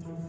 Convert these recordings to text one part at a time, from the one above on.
Mm-hmm.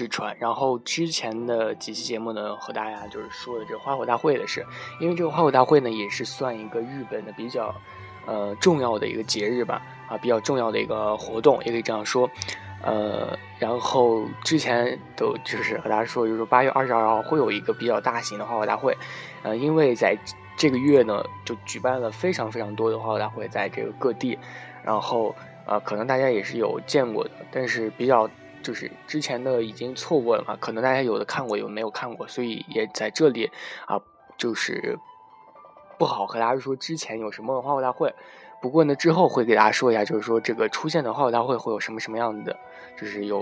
是传，然后之前的几期节目呢，和大家就是说的这个花火大会的事，因为这个花火大会呢，也是算一个日本的比较，呃，重要的一个节日吧，啊，比较重要的一个活动，也可以这样说，呃，然后之前都就是和大家说，就是八月二十二号会有一个比较大型的花火大会，呃，因为在这个月呢，就举办了非常非常多的花火大会，在这个各地，然后呃，可能大家也是有见过的，但是比较。就是之前的已经错过了嘛，可能大家有的看过，有没有看过，所以也在这里啊，就是不好和大家说之前有什么花火大会。不过呢，之后会给大家说一下，就是说这个出现的花火大会会有什么什么样的，就是有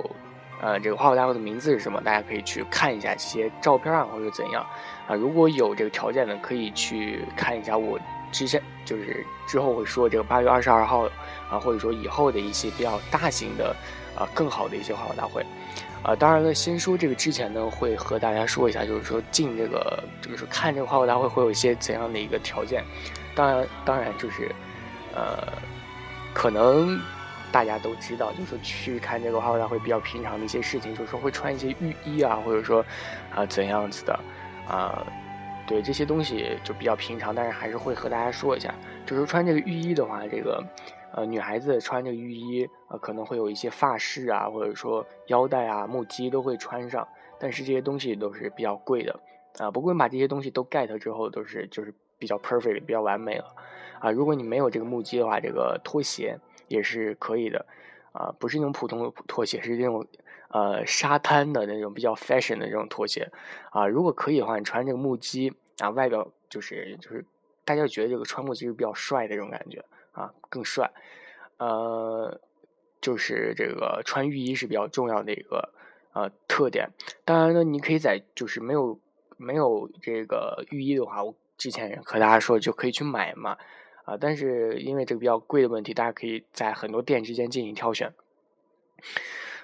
呃这个花火大会的名字是什么，大家可以去看一下这些照片啊，或者怎样啊。如果有这个条件呢，可以去看一下我之前就是之后会说这个八月二十二号啊，或者说以后的一些比较大型的。啊，更好的一些花火大会，啊，当然了，先说这个之前呢，会和大家说一下，就是说进这个，就是看这个花火大会会有一些怎样的一个条件。当然，当然就是，呃，可能大家都知道，就是说去看这个花火大会比较平常的一些事情，就是说会穿一些浴衣啊，或者说啊怎样子的，啊，对这些东西就比较平常，但是还是会和大家说一下，就是穿这个浴衣的话，这个。呃，女孩子穿这个浴衣，呃，可能会有一些发饰啊，或者说腰带啊、木屐都会穿上，但是这些东西都是比较贵的，啊，不过你把这些东西都 get 之后，都是就是比较 perfect、比较完美了，啊，如果你没有这个木屐的话，这个拖鞋也是可以的，啊，不是那种普通的拖鞋，是那种呃沙滩的那种比较 fashion 的这种拖鞋，啊，如果可以的话，你穿这个木屐，啊，外表就是就是大家觉得这个穿木屐是比较帅的这种感觉。啊，更帅，呃，就是这个穿浴衣是比较重要的一个呃特点。当然呢，你可以在就是没有没有这个浴衣的话，我之前和大家说就可以去买嘛，啊，但是因为这个比较贵的问题，大家可以在很多店之间进行挑选。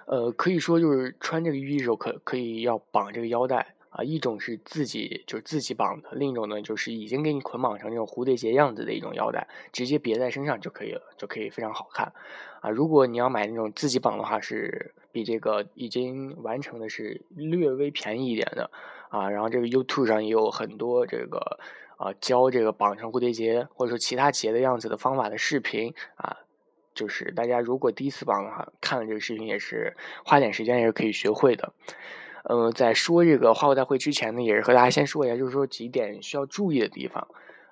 呃，可以说就是穿这个浴衣的时候，可可以要绑这个腰带。啊，一种是自己就是自己绑的，另一种呢就是已经给你捆绑成这种蝴蝶结样子的一种腰带，直接别在身上就可以了，就可以非常好看。啊，如果你要买那种自己绑的话，是比这个已经完成的是略微便宜一点的。啊，然后这个 YouTube 上也有很多这个啊教这个绑成蝴蝶结或者说其他结的样子的方法的视频啊，就是大家如果第一次帮的话，看了这个视频也是花点时间也是可以学会的。嗯，在说这个花火大会之前呢，也是和大家先说一下，就是说几点需要注意的地方。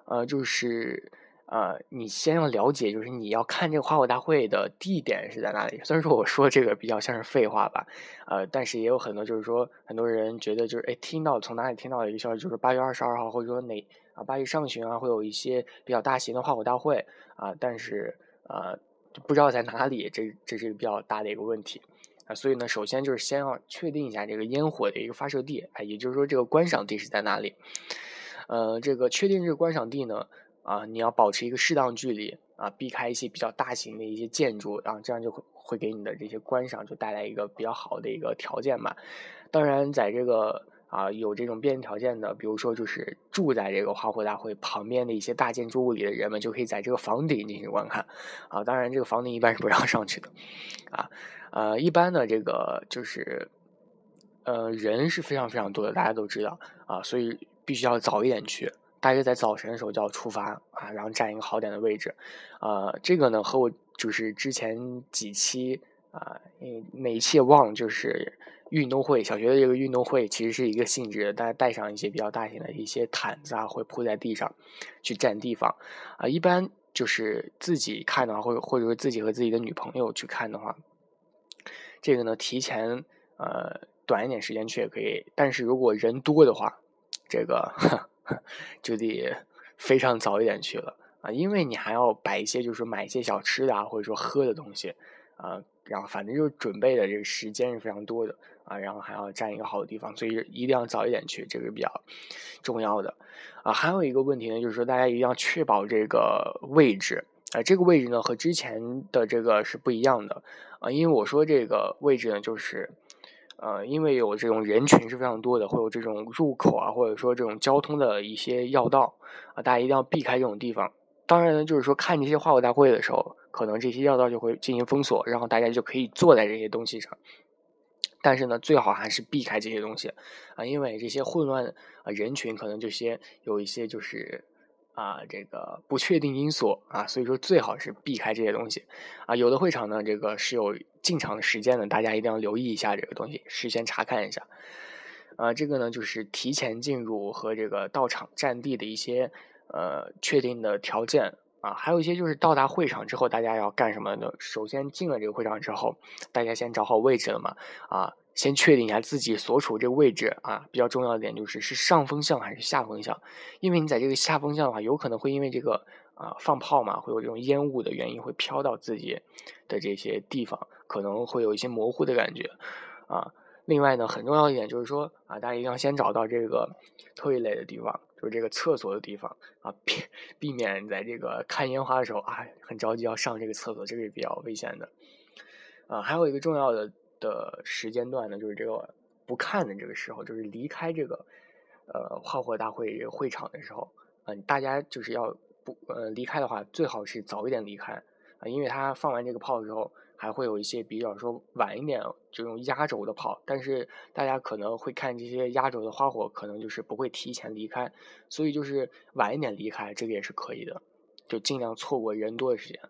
呃，就是呃，你先要了解，就是你要看这个花火大会的地点是在哪里。虽然说我说这个比较像是废话吧，呃，但是也有很多就是说，很多人觉得就是哎，听到从哪里听到的一个消息，就是八月二十二号或者说哪啊八月上旬啊，会有一些比较大型的花火大会啊，但是呃，就不知道在哪里，这这是一个比较大的一个问题。啊，所以呢，首先就是先要确定一下这个烟火的一个发射地，哎，也就是说这个观赏地是在哪里。呃，这个确定这个观赏地呢，啊，你要保持一个适当距离，啊，避开一些比较大型的一些建筑，然后这样就会会给你的这些观赏就带来一个比较好的一个条件嘛。当然，在这个啊有这种便利条件的，比如说就是住在这个花火大会旁边的一些大建筑物里的人们，就可以在这个房顶进行观看。啊，当然这个房顶一般是不让上去的，啊。呃，一般的这个就是，呃，人是非常非常多的，大家都知道啊，所以必须要早一点去，大约在早晨的时候就要出发啊，然后占一个好点的位置，啊，这个呢和我就是之前几期啊，哪一期忘了，就是运动会，小学的这个运动会其实是一个性质的，大家带上一些比较大型的一些毯子啊，会铺在地上去占地方啊，一般就是自己看的话，或者或者说自己和自己的女朋友去看的话。这个呢，提前呃短一点时间去也可以，但是如果人多的话，这个 就得非常早一点去了啊，因为你还要摆一些，就是买一些小吃的啊，或者说喝的东西啊，然后反正就是准备的这个时间是非常多的啊，然后还要占一个好的地方，所以一定要早一点去，这个比较重要的啊。还有一个问题呢，就是说大家一定要确保这个位置啊，这个位置呢和之前的这个是不一样的啊，因为我说这个位置呢，就是呃，因为有这种人群是非常多的，会有这种入口啊，或者说这种交通的一些要道啊，大家一定要避开这种地方。当然呢，就是说看这些花火大会的时候，可能这些要道就会进行封锁，然后大家就可以坐在这些东西上。但是呢，最好还是避开这些东西啊，因为这些混乱啊人群可能这些有一些就是啊这个不确定因素啊，所以说最好是避开这些东西啊。有的会场呢，这个是有进场的时间的，大家一定要留意一下这个东西，事先查看一下。啊，这个呢就是提前进入和这个到场占地的一些。呃，确定的条件啊，还有一些就是到达会场之后，大家要干什么呢？首先进了这个会场之后，大家先找好位置了嘛，啊，先确定一下自己所处这个位置啊，比较重要的点就是是上风向还是下风向，因为你在这个下风向的话，有可能会因为这个啊放炮嘛，会有这种烟雾的原因，会飘到自己的这些地方，可能会有一些模糊的感觉啊。另外呢，很重要一点就是说啊，大家一定要先找到这个退类的地方。就是这个厕所的地方啊，避避免在这个看烟花的时候啊，很着急要上这个厕所，这个是比较危险的。啊，还有一个重要的的时间段呢，就是这个不看的这个时候，就是离开这个呃花火大会会场的时候啊，大家就是要不呃离开的话，最好是早一点离开啊，因为他放完这个炮之后。还会有一些比较说晚一点这种压轴的炮，但是大家可能会看这些压轴的花火，可能就是不会提前离开，所以就是晚一点离开，这个也是可以的，就尽量错过人多的时间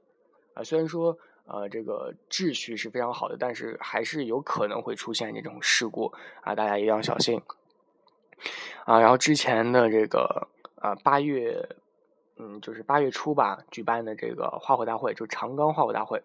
啊。虽然说呃这个秩序是非常好的，但是还是有可能会出现这种事故啊，大家一定要小心啊。然后之前的这个啊八月嗯就是八月初吧举办的这个花火大会，就长冈花火大会。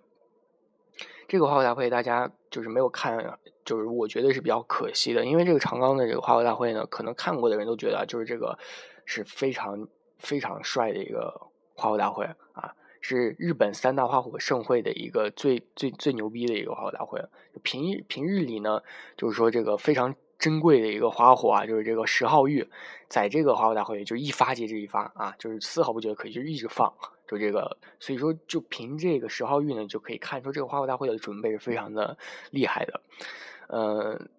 这个花火大会大家就是没有看，就是我觉得是比较可惜的，因为这个长冈的这个花火大会呢，可能看过的人都觉得就是这个是非常非常帅的一个花火大会啊，是日本三大花火盛会的一个最最最牛逼的一个花火大会。平日平日里呢，就是说这个非常珍贵的一个花火啊，就是这个十号玉，在这个花火大会就一发接着一发啊，就是丝毫不觉得可惜，就一直放。就这个，所以说就凭这个十号玉呢，就可以看出这个花火大会的准备是非常的厉害的。嗯，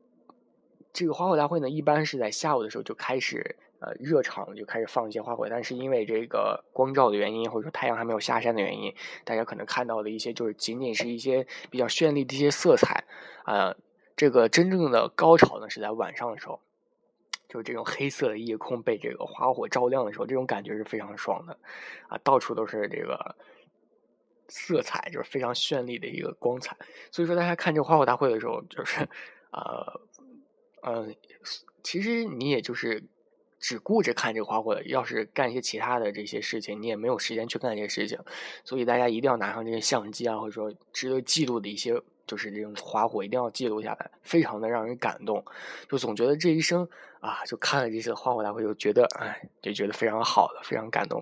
这个花火大会呢，一般是在下午的时候就开始呃热场，就开始放一些花火。但是因为这个光照的原因，或者说太阳还没有下山的原因，大家可能看到的一些就是仅仅是一些比较绚丽的一些色彩啊。这个真正的高潮呢，是在晚上的时候。就是这种黑色的夜空被这个花火照亮的时候，这种感觉是非常爽的，啊，到处都是这个色彩，就是非常绚丽的一个光彩。所以说，大家看这个花火大会的时候，就是呃，嗯，其实你也就是只顾着看这个花火，要是干一些其他的这些事情，你也没有时间去干这些事情。所以大家一定要拿上这些相机啊，或者说值得记录的一些。就是这种花火一定要记录下来，非常的让人感动。就总觉得这一生啊，就看了这次花火大会，就觉得哎，就觉得非常好的，非常感动。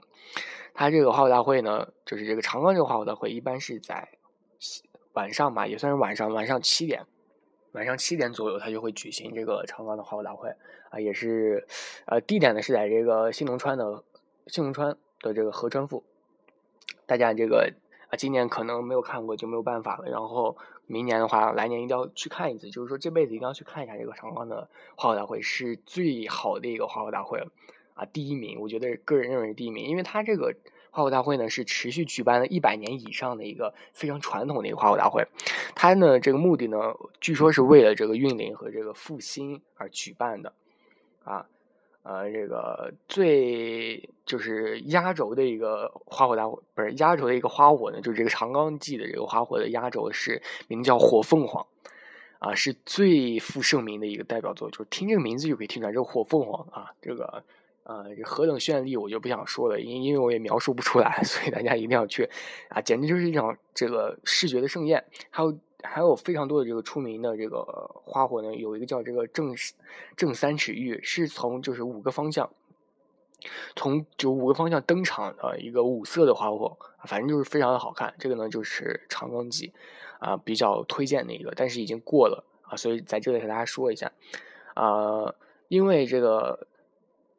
他这个花火大会呢，就是这个长冈这个花火大会，一般是在晚上吧，也算是晚上，晚上七点，晚上七点左右，他就会举行这个长冈的花火大会啊，也是呃，地点呢是在这个新农川的新农川的这个河川附。大家这个今年可能没有看过，就没有办法了。然后。明年的话，来年一定要去看一次，就是说这辈子一定要去看一下这个长冈的花火大会，是最好的一个花火大会了啊！第一名，我觉得个人认为是第一名，因为它这个花火大会呢是持续举办了一百年以上的一个非常传统的一个花火大会，它呢这个目的呢，据说是为了这个运灵和这个复兴而举办的啊。呃，这个最就是压轴的一个花火大会，不是压轴的一个花火呢，就是这个长冈祭的这个花火的压轴是名叫火凤凰，啊，是最负盛名的一个代表作，就是听这个名字就可以听出来，这个火凤凰啊，这个呃何等绚丽，我就不想说了，因因为我也描述不出来，所以大家一定要去啊，简直就是一场这个视觉的盛宴，还有。还有非常多的这个出名的这个花火呢，有一个叫这个正正三尺玉，是从就是五个方向，从就五个方向登场的一个五色的花火，反正就是非常的好看。这个呢就是长冈祭啊比较推荐的一个，但是已经过了啊，所以在这里和大家说一下，啊，因为这个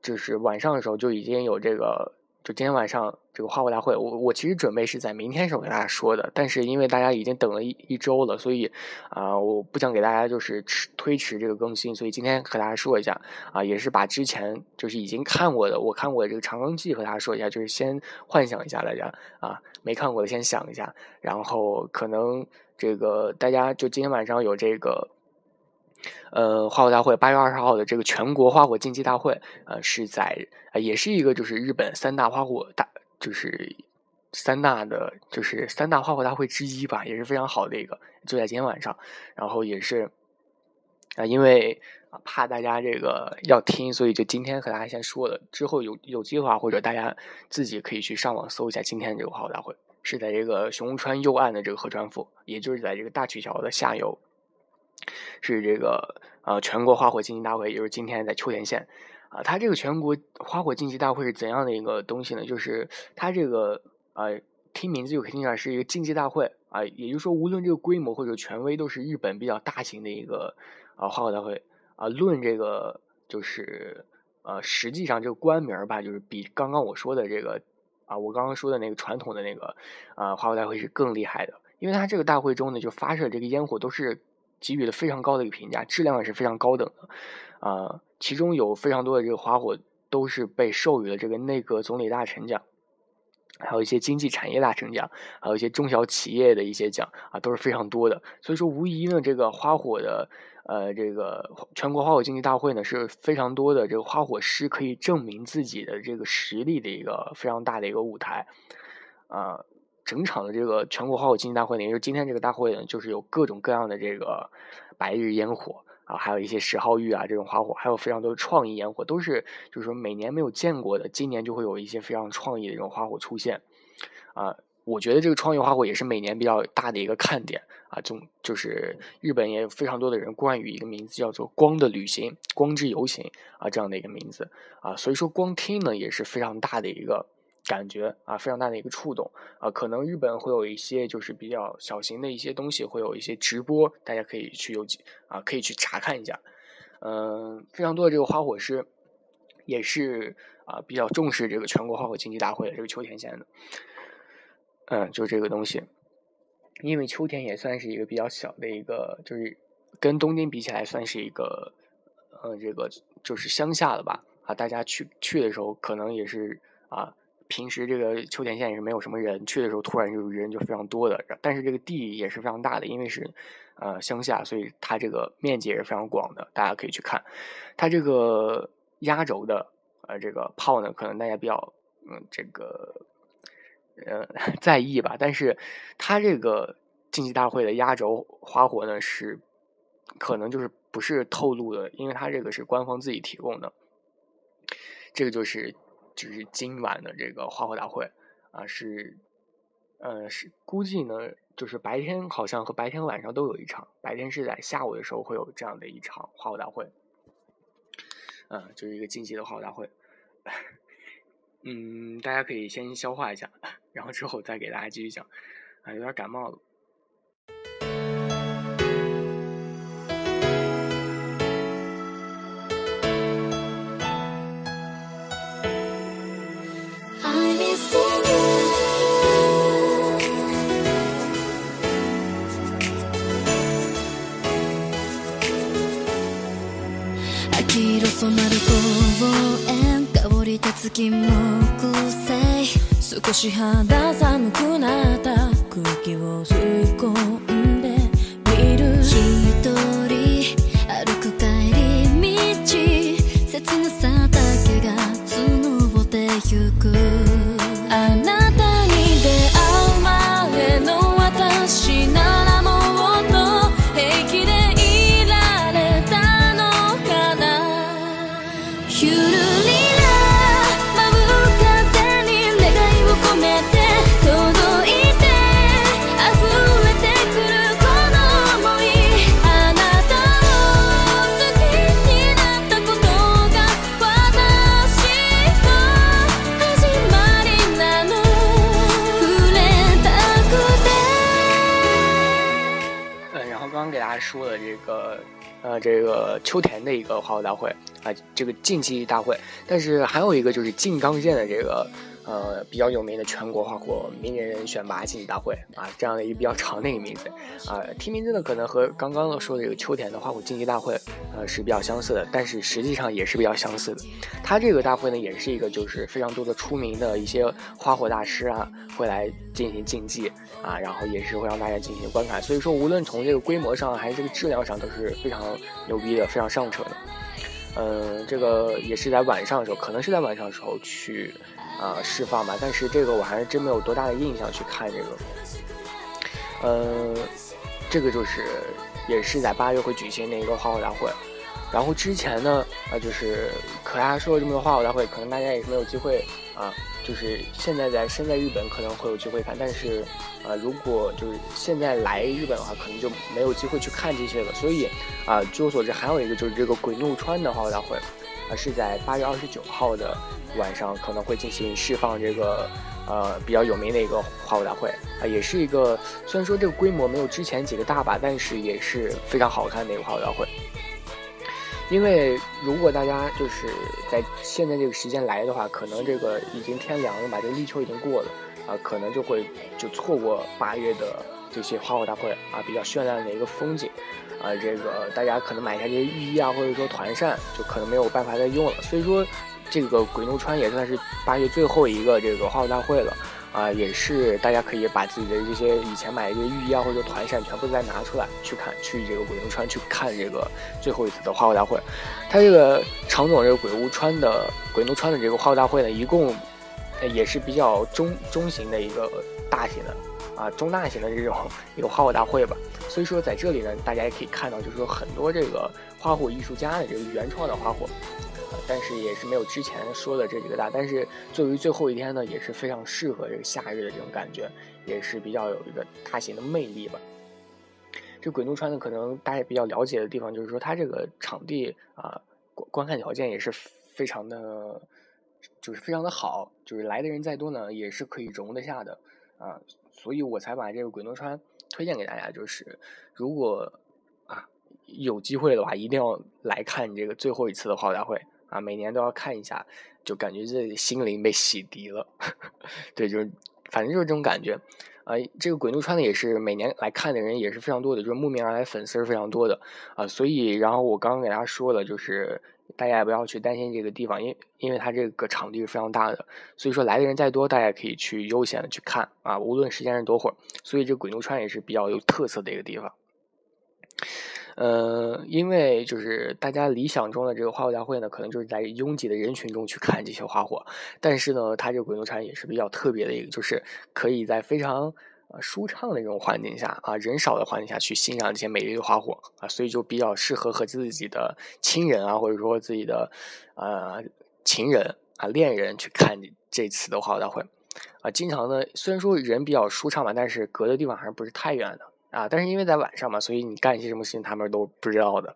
就是晚上的时候就已经有这个。就今天晚上这个花火大会，我我其实准备是在明天时候给大家说的，但是因为大家已经等了一一周了，所以啊，我不想给大家就是迟推迟这个更新，所以今天和大家说一下啊，也是把之前就是已经看过的，我看过的这个长庚记和大家说一下，就是先幻想一下大家啊，没看过的先想一下，然后可能这个大家就今天晚上有这个。呃，花火大会八月二十号的这个全国花火竞技大会，呃，是在，也是一个就是日本三大花火大，就是三大的就是三大花火大会之一吧，也是非常好的一个，就在今天晚上。然后也是啊，因为怕大家这个要听，所以就今天和大家先说了。之后有有机会或者大家自己可以去上网搜一下今天这个花火大会，是在这个熊川右岸的这个河川府，也就是在这个大曲桥的下游。是这个呃全国花火竞技大会，也就是今天在秋田县啊。它这个全国花火竞技大会是怎样的一个东西呢？就是它这个呃听名字就可以听出来是一个竞技大会啊。也就是说，无论这个规模或者权威，都是日本比较大型的一个啊花火大会啊。论这个就是呃实际上这个官名吧，就是比刚刚我说的这个啊我刚刚说的那个传统的那个啊花火大会是更厉害的，因为它这个大会中呢就发射这个烟火都是。给予了非常高的一个评价，质量也是非常高等的，啊，其中有非常多的这个花火都是被授予了这个内阁总理大臣奖，还有一些经济产业大臣奖，还有一些中小企业的一些奖啊，都是非常多的。所以说，无疑呢，这个花火的呃，这个全国花火竞技大会呢，是非常多的这个花火师可以证明自己的这个实力的一个非常大的一个舞台，啊。整场的这个全国花火竞技大会呢，也就是今天这个大会呢，就是有各种各样的这个白日烟火啊，还有一些石号玉啊这种花火，还有非常多的创意烟火，都是就是说每年没有见过的，今年就会有一些非常创意的这种花火出现啊。我觉得这个创意花火也是每年比较大的一个看点啊。总就是日本也有非常多的人冠以一个名字叫做“光的旅行”“光之游行”啊这样的一个名字啊，所以说光听呢也是非常大的一个。感觉啊，非常大的一个触动啊，可能日本会有一些就是比较小型的一些东西，会有一些直播，大家可以去有啊，可以去查看一下。嗯，非常多的这个花火师也是啊，比较重视这个全国花火竞技大会的这个秋田县的。嗯，就这个东西，因为秋田也算是一个比较小的一个，就是跟东京比起来算是一个，嗯，这个就是乡下了吧？啊，大家去去的时候可能也是啊。平时这个秋田县也是没有什么人，去的时候突然就人就非常多的，但是这个地也是非常大的，因为是呃乡下，所以它这个面积也是非常广的，大家可以去看。它这个压轴的呃这个炮呢，可能大家比较嗯这个呃 在意吧，但是它这个竞技大会的压轴花火呢是可能就是不是透露的，因为它这个是官方自己提供的，这个就是。就是今晚的这个花火大会啊，是，呃，是估计呢，就是白天好像和白天晚上都有一场，白天是在下午的时候会有这样的一场花火大会，嗯，就是一个晋级的花火大会，嗯，大家可以先消化一下，然后之后再给大家继续讲，啊，有点感冒了。染まる公園香り立つ金木犀少し肌寒くなった空気を吸い込んでみる。一人歩く帰り道。切なさ啊这个秋田的一个花火大会啊，这个竞技大会。但是还有一个就是静冈县的这个。呃，比较有名的全国花火名人选拔竞技大会啊，这样的一个比较长的一个名字啊，听名字呢可能和刚刚说的这个秋田的花火竞技大会呃是比较相似的，但是实际上也是比较相似的。它这个大会呢也是一个就是非常多的出名的一些花火大师啊会来进行竞技啊，然后也是会让大家进行观看。所以说无论从这个规模上还是这个质量上都是非常牛逼的，非常上乘的。嗯，这个也是在晚上的时候，可能是在晚上的时候去。啊，释放吧，但是这个我还是真没有多大的印象去看这个。嗯，这个就是也是在八月会举行的一个花火大会。然后之前呢，啊，就是可大家说了这么多花火大会，可能大家也是没有机会啊。就是现在在身在日本可能会有机会看，但是啊，如果就是现在来日本的话，可能就没有机会去看这些了。所以啊，据我所知，还有一个就是这个鬼怒川的花火大会。啊，是在八月二十九号的晚上可能会进行释放这个呃比较有名的一个花火大会啊，也是一个虽然说这个规模没有之前几个大吧，但是也是非常好看的一个花火大会。因为如果大家就是在现在这个时间来的话，可能这个已经天凉了吧，这个立秋已经过了啊，可能就会就错过八月的这些花火大会啊，比较绚烂的一个风景。啊，这个大家可能买一下这些浴衣啊，或者说团扇，就可能没有办法再用了。所以说，这个鬼怒川也算是八月最后一个这个花火大会了啊，也是大家可以把自己的这些以前买的这些浴衣啊，或者说团扇全部再拿出来去看，去这个鬼怒川去看这个最后一次的花火大会。它这个常总这个鬼屋川的鬼怒川的这个花火大会呢，一共也是比较中中型的一个大型的。啊，中大型的这种一个花火大会吧，所以说在这里呢，大家也可以看到，就是说很多这个花火艺术家的这个原创的花火，但是也是没有之前说的这几个大，但是作为最后一天呢，也是非常适合这个夏日的这种感觉，也是比较有一个大型的魅力吧。这鬼怒川呢，可能大家比较了解的地方，就是说它这个场地啊，观观看条件也是非常的，就是非常的好，就是来的人再多呢，也是可以容得下的啊。所以我才把这个鬼怒川推荐给大家，就是如果啊有机会的话，一定要来看这个最后一次的花火大会啊！每年都要看一下，就感觉这心灵被洗涤了。对，就是反正就是这种感觉啊。这个鬼怒川呢，也是每年来看的人也是非常多的，就是慕名而来粉丝是非常多的啊。所以，然后我刚刚给大家说了，就是。大家也不要去担心这个地方，因因为它这个场地是非常大的，所以说来的人再多，大家可以去悠闲的去看啊，无论时间是多会儿。所以这鬼怒川也是比较有特色的一个地方。呃，因为就是大家理想中的这个花火大会呢，可能就是在拥挤的人群中去看这些花火，但是呢，它这个鬼怒川也是比较特别的一个，就是可以在非常。啊，舒畅的这种环境下啊，人少的环境下去欣赏这些美丽的花火啊，所以就比较适合和自己的亲人啊，或者说自己的呃情人啊、恋人去看这次的花火大会啊。经常呢，虽然说人比较舒畅嘛，但是隔的地方还是不是太远的啊。但是因为在晚上嘛，所以你干一些什么事情他们都不知道的。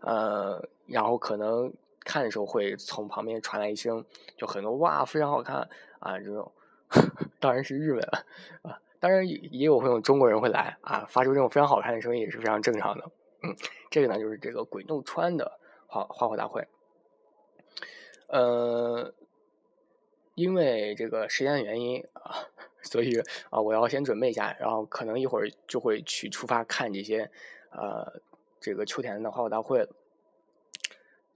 呃，然后可能看的时候会从旁边传来一声，就很多哇，非常好看啊这种，当然是日文啊。当然也也有会有中国人会来啊，发出这种非常好看的声音也是非常正常的。嗯，这个呢就是这个鬼怒川的花花火大会。呃，因为这个时间的原因啊，所以啊我要先准备一下，然后可能一会儿就会去出发看这些呃这个秋田的花火大会了。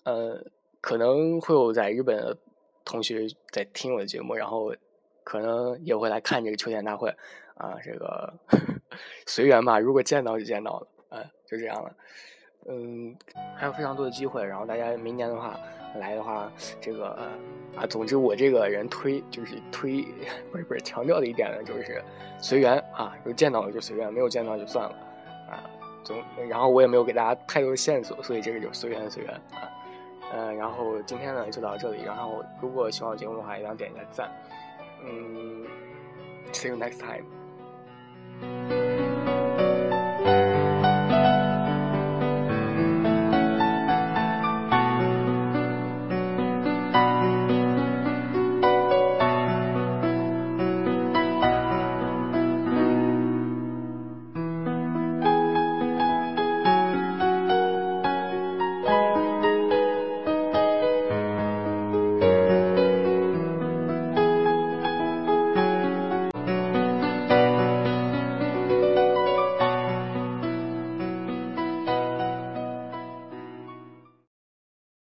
呃，可能会有在日本的同学在听我的节目，然后可能也会来看这个秋田大会。啊，这个 随缘吧。如果见到就见到了，嗯，就这样了。嗯，还有非常多的机会。然后大家明年的话来的话，这个啊，总之我这个人推就是推，不是不是强调的一点呢，就是随缘啊。有见到了就随缘，没有见到就算了啊。总然后我也没有给大家太多的线索，所以这个就随缘随缘啊。嗯，然后今天呢就到这里。然后如果喜欢我节目的话，一定要点一下赞。嗯，see you next time。